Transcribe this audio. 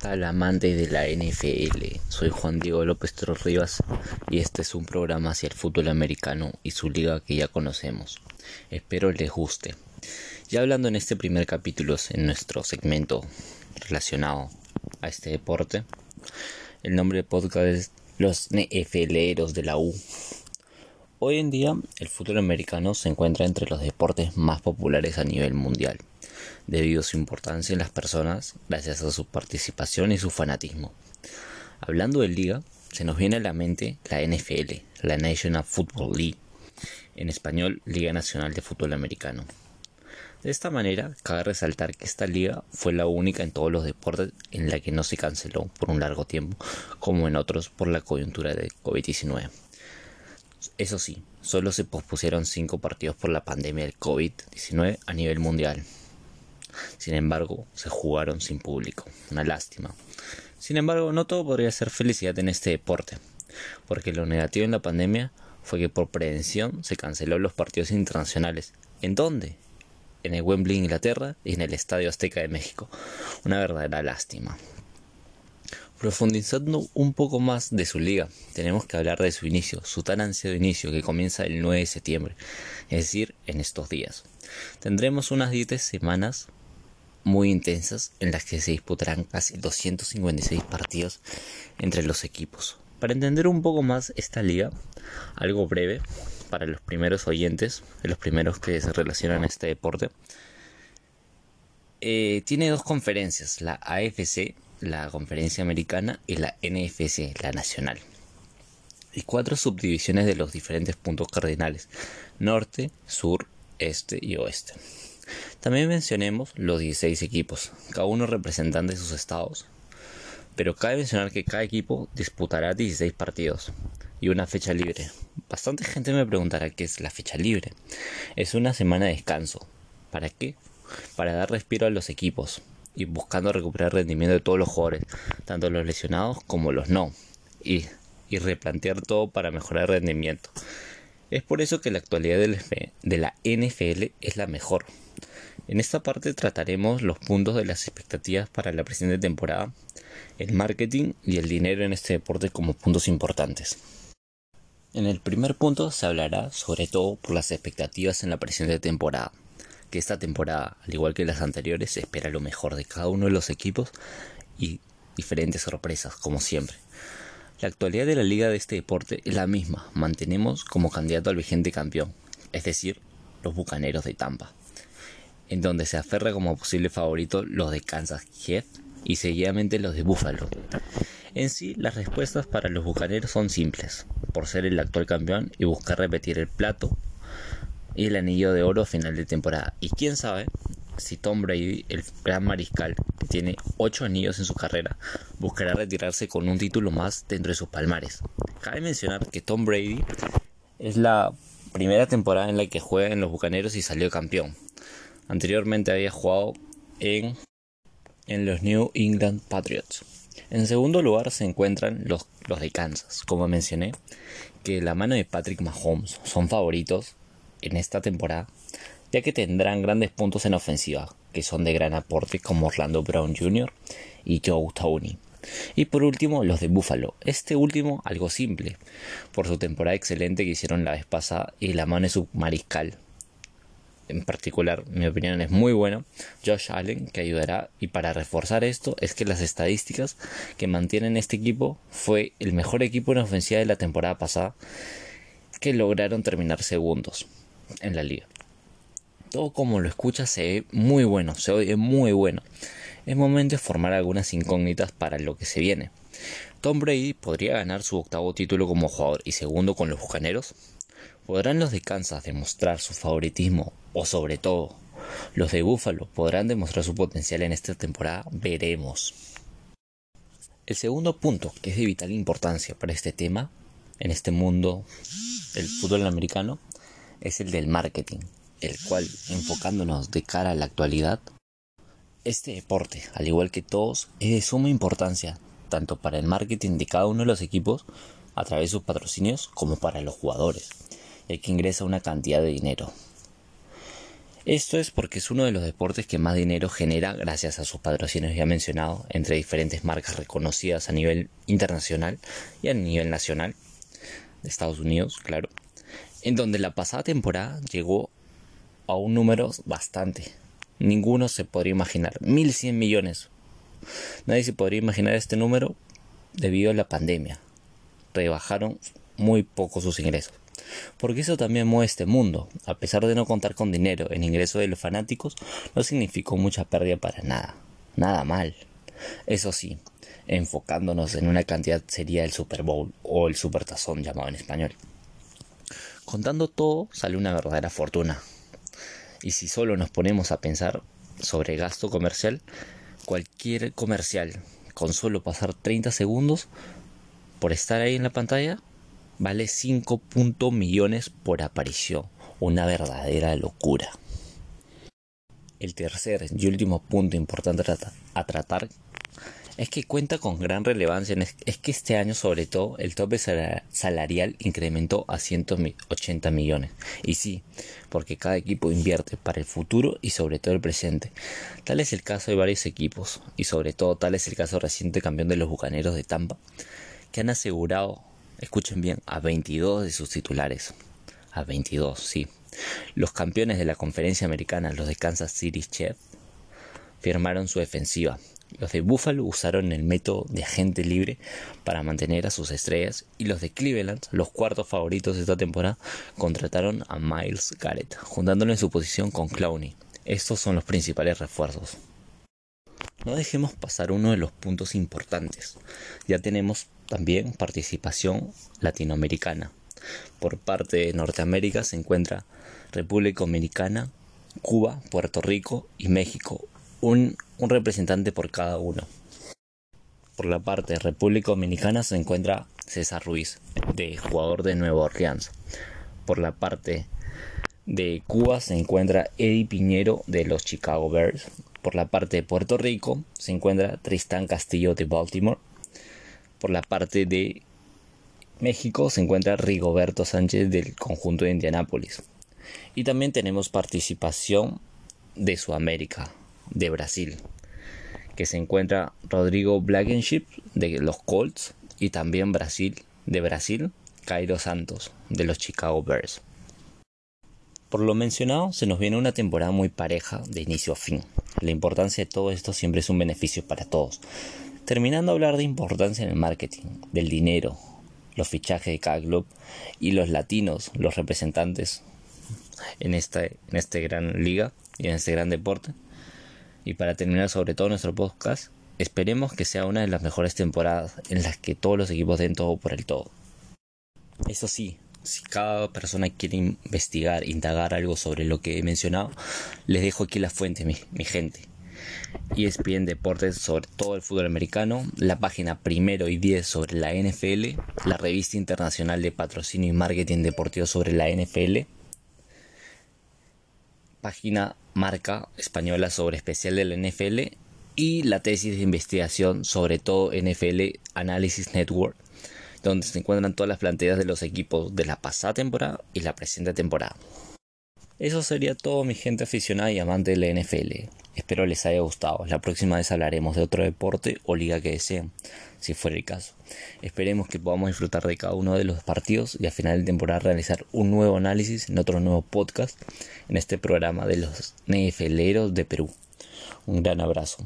tal amante de la NFL? Soy Juan Diego López Torres Rivas y este es un programa hacia el fútbol americano y su liga que ya conocemos. Espero les guste. Ya hablando en este primer capítulo en nuestro segmento relacionado a este deporte, el nombre del podcast es Los NFLeros de la U. Hoy en día el fútbol americano se encuentra entre los deportes más populares a nivel mundial debido a su importancia en las personas gracias a su participación y su fanatismo. Hablando de liga, se nos viene a la mente la NFL, la National Football League, en español Liga Nacional de Fútbol Americano. De esta manera, cabe resaltar que esta liga fue la única en todos los deportes en la que no se canceló por un largo tiempo, como en otros por la coyuntura de COVID-19. Eso sí, solo se pospusieron cinco partidos por la pandemia del COVID-19 a nivel mundial. Sin embargo, se jugaron sin público. Una lástima. Sin embargo, no todo podría ser felicidad en este deporte, porque lo negativo en la pandemia fue que por prevención se canceló los partidos internacionales. ¿En dónde? En el Wembley, Inglaterra y en el Estadio Azteca de México. Una verdadera lástima. Profundizando un poco más de su liga, tenemos que hablar de su inicio, su tan ansiado inicio que comienza el 9 de septiembre, es decir, en estos días. Tendremos unas 10 semanas muy intensas en las que se disputarán casi 256 partidos entre los equipos. Para entender un poco más esta liga, algo breve para los primeros oyentes, los primeros que se relacionan a este deporte, eh, tiene dos conferencias, la AFC, la conferencia americana, y la NFC, la nacional. Y cuatro subdivisiones de los diferentes puntos cardinales, norte, sur, este y oeste. También mencionemos los 16 equipos, cada uno representante de sus estados. Pero cabe mencionar que cada equipo disputará 16 partidos y una fecha libre. Bastante gente me preguntará qué es la fecha libre. Es una semana de descanso. ¿Para qué? Para dar respiro a los equipos y buscando recuperar el rendimiento de todos los jugadores, tanto los lesionados como los no, y, y replantear todo para mejorar el rendimiento. Es por eso que la actualidad de la NFL es la mejor. En esta parte trataremos los puntos de las expectativas para la presente temporada, el marketing y el dinero en este deporte como puntos importantes. En el primer punto se hablará sobre todo por las expectativas en la presente temporada, que esta temporada, al igual que las anteriores, espera lo mejor de cada uno de los equipos y diferentes sorpresas, como siempre. La actualidad de la liga de este deporte es la misma, mantenemos como candidato al vigente campeón, es decir, los Bucaneros de Tampa en donde se aferra como posible favorito los de Kansas Jeff y seguidamente los de Buffalo. En sí, las respuestas para los bucaneros son simples, por ser el actual campeón y buscar repetir el plato y el anillo de oro final de temporada. Y quién sabe si Tom Brady, el gran mariscal, que tiene 8 anillos en su carrera, buscará retirarse con un título más dentro de sus palmares. Cabe mencionar que Tom Brady es la primera temporada en la que juega en los Bucaneros y salió campeón. Anteriormente había jugado en, en los New England Patriots. En segundo lugar se encuentran los, los de Kansas, como mencioné, que la mano de Patrick Mahomes son favoritos en esta temporada, ya que tendrán grandes puntos en ofensiva, que son de gran aporte como Orlando Brown Jr. y Joe Tony. Y por último, los de Buffalo. Este último, algo simple, por su temporada excelente que hicieron la vez pasada y la mano de su mariscal, en particular, mi opinión es muy bueno, Josh Allen, que ayudará. Y para reforzar esto, es que las estadísticas que mantienen este equipo fue el mejor equipo en ofensiva de la temporada pasada, que lograron terminar segundos en la liga. Todo como lo escucha se ve muy bueno, se oye muy bueno. Es momento de formar algunas incógnitas para lo que se viene. Tom Brady podría ganar su octavo título como jugador y segundo con los Bucaneros. ¿Podrán los de Kansas demostrar su favoritismo o sobre todo los de Buffalo podrán demostrar su potencial en esta temporada? Veremos. El segundo punto, que es de vital importancia para este tema, en este mundo del fútbol americano, es el del marketing, el cual, enfocándonos de cara a la actualidad, este deporte, al igual que todos, es de suma importancia, tanto para el marketing de cada uno de los equipos, a través de sus patrocinios, como para los jugadores que ingresa una cantidad de dinero. Esto es porque es uno de los deportes que más dinero genera gracias a sus patrocinios ya mencionados entre diferentes marcas reconocidas a nivel internacional y a nivel nacional de Estados Unidos, claro, en donde la pasada temporada llegó a un número bastante. Ninguno se podría imaginar. 1.100 millones. Nadie se podría imaginar este número debido a la pandemia. Rebajaron muy poco sus ingresos. Porque eso también mueve este mundo. A pesar de no contar con dinero en ingreso de los fanáticos, no significó mucha pérdida para nada. Nada mal. Eso sí, enfocándonos en una cantidad sería el Super Bowl o el Super Tazón llamado en español. Contando todo, sale una verdadera fortuna. Y si solo nos ponemos a pensar sobre gasto comercial, cualquier comercial con solo pasar 30 segundos por estar ahí en la pantalla vale 5 millones por aparición. Una verdadera locura. El tercer y último punto importante a tratar es que cuenta con gran relevancia. Es que este año, sobre todo, el tope salarial incrementó a 180 millones. Y sí, porque cada equipo invierte para el futuro y sobre todo el presente. Tal es el caso de varios equipos, y sobre todo tal es el caso reciente campeón de los Bucaneros de Tampa, que han asegurado, escuchen bien, a 22 de sus titulares. A 22, sí. Los campeones de la conferencia americana, los de Kansas City Chiefs, firmaron su defensiva los de Buffalo usaron el método de agente libre para mantener a sus estrellas y los de Cleveland, los cuartos favoritos de esta temporada, contrataron a Miles Garrett, juntándolo en su posición con Clowney. Estos son los principales refuerzos. No dejemos pasar uno de los puntos importantes. Ya tenemos también participación latinoamericana. Por parte de Norteamérica se encuentra República Dominicana, Cuba, Puerto Rico y México, un, representante por cada uno. Por la parte de República Dominicana se encuentra César Ruiz, de jugador de Nueva Orleans. Por la parte de Cuba se encuentra Eddie Piñero de los Chicago Bears. Por la parte de Puerto Rico se encuentra Tristán Castillo de Baltimore. Por la parte de México se encuentra Rigoberto Sánchez del conjunto de Indianápolis. Y también tenemos participación de Sudamérica, de Brasil, que se encuentra Rodrigo Blankenship de los Colts y también Brasil de Brasil, Cairo Santos de los Chicago Bears. Por lo mencionado, se nos viene una temporada muy pareja de inicio a fin. La importancia de todo esto siempre es un beneficio para todos. Terminando a hablar de importancia en el marketing, del dinero, los fichajes de cada club y los latinos, los representantes en esta, en esta gran liga y en este gran deporte. Y para terminar sobre todo nuestro podcast, esperemos que sea una de las mejores temporadas en las que todos los equipos den todo por el todo. Eso sí, si cada persona quiere investigar, indagar algo sobre lo que he mencionado, les dejo aquí la fuente, mi, mi gente. ESPN Deportes sobre todo el fútbol americano, la página primero y 10 sobre la NFL, la revista internacional de patrocinio y marketing deportivo sobre la NFL, página marca española sobre especial de la NFL y la tesis de investigación sobre todo NFL Analysis Network, donde se encuentran todas las plantillas de los equipos de la pasada temporada y la presente temporada. Eso sería todo mi gente aficionada y amante de la NFL. Espero les haya gustado. La próxima vez hablaremos de otro deporte o liga que deseen, si fuera el caso. Esperemos que podamos disfrutar de cada uno de los partidos y a final de temporada realizar un nuevo análisis en otro nuevo podcast en este programa de los NFLeros de Perú. Un gran abrazo.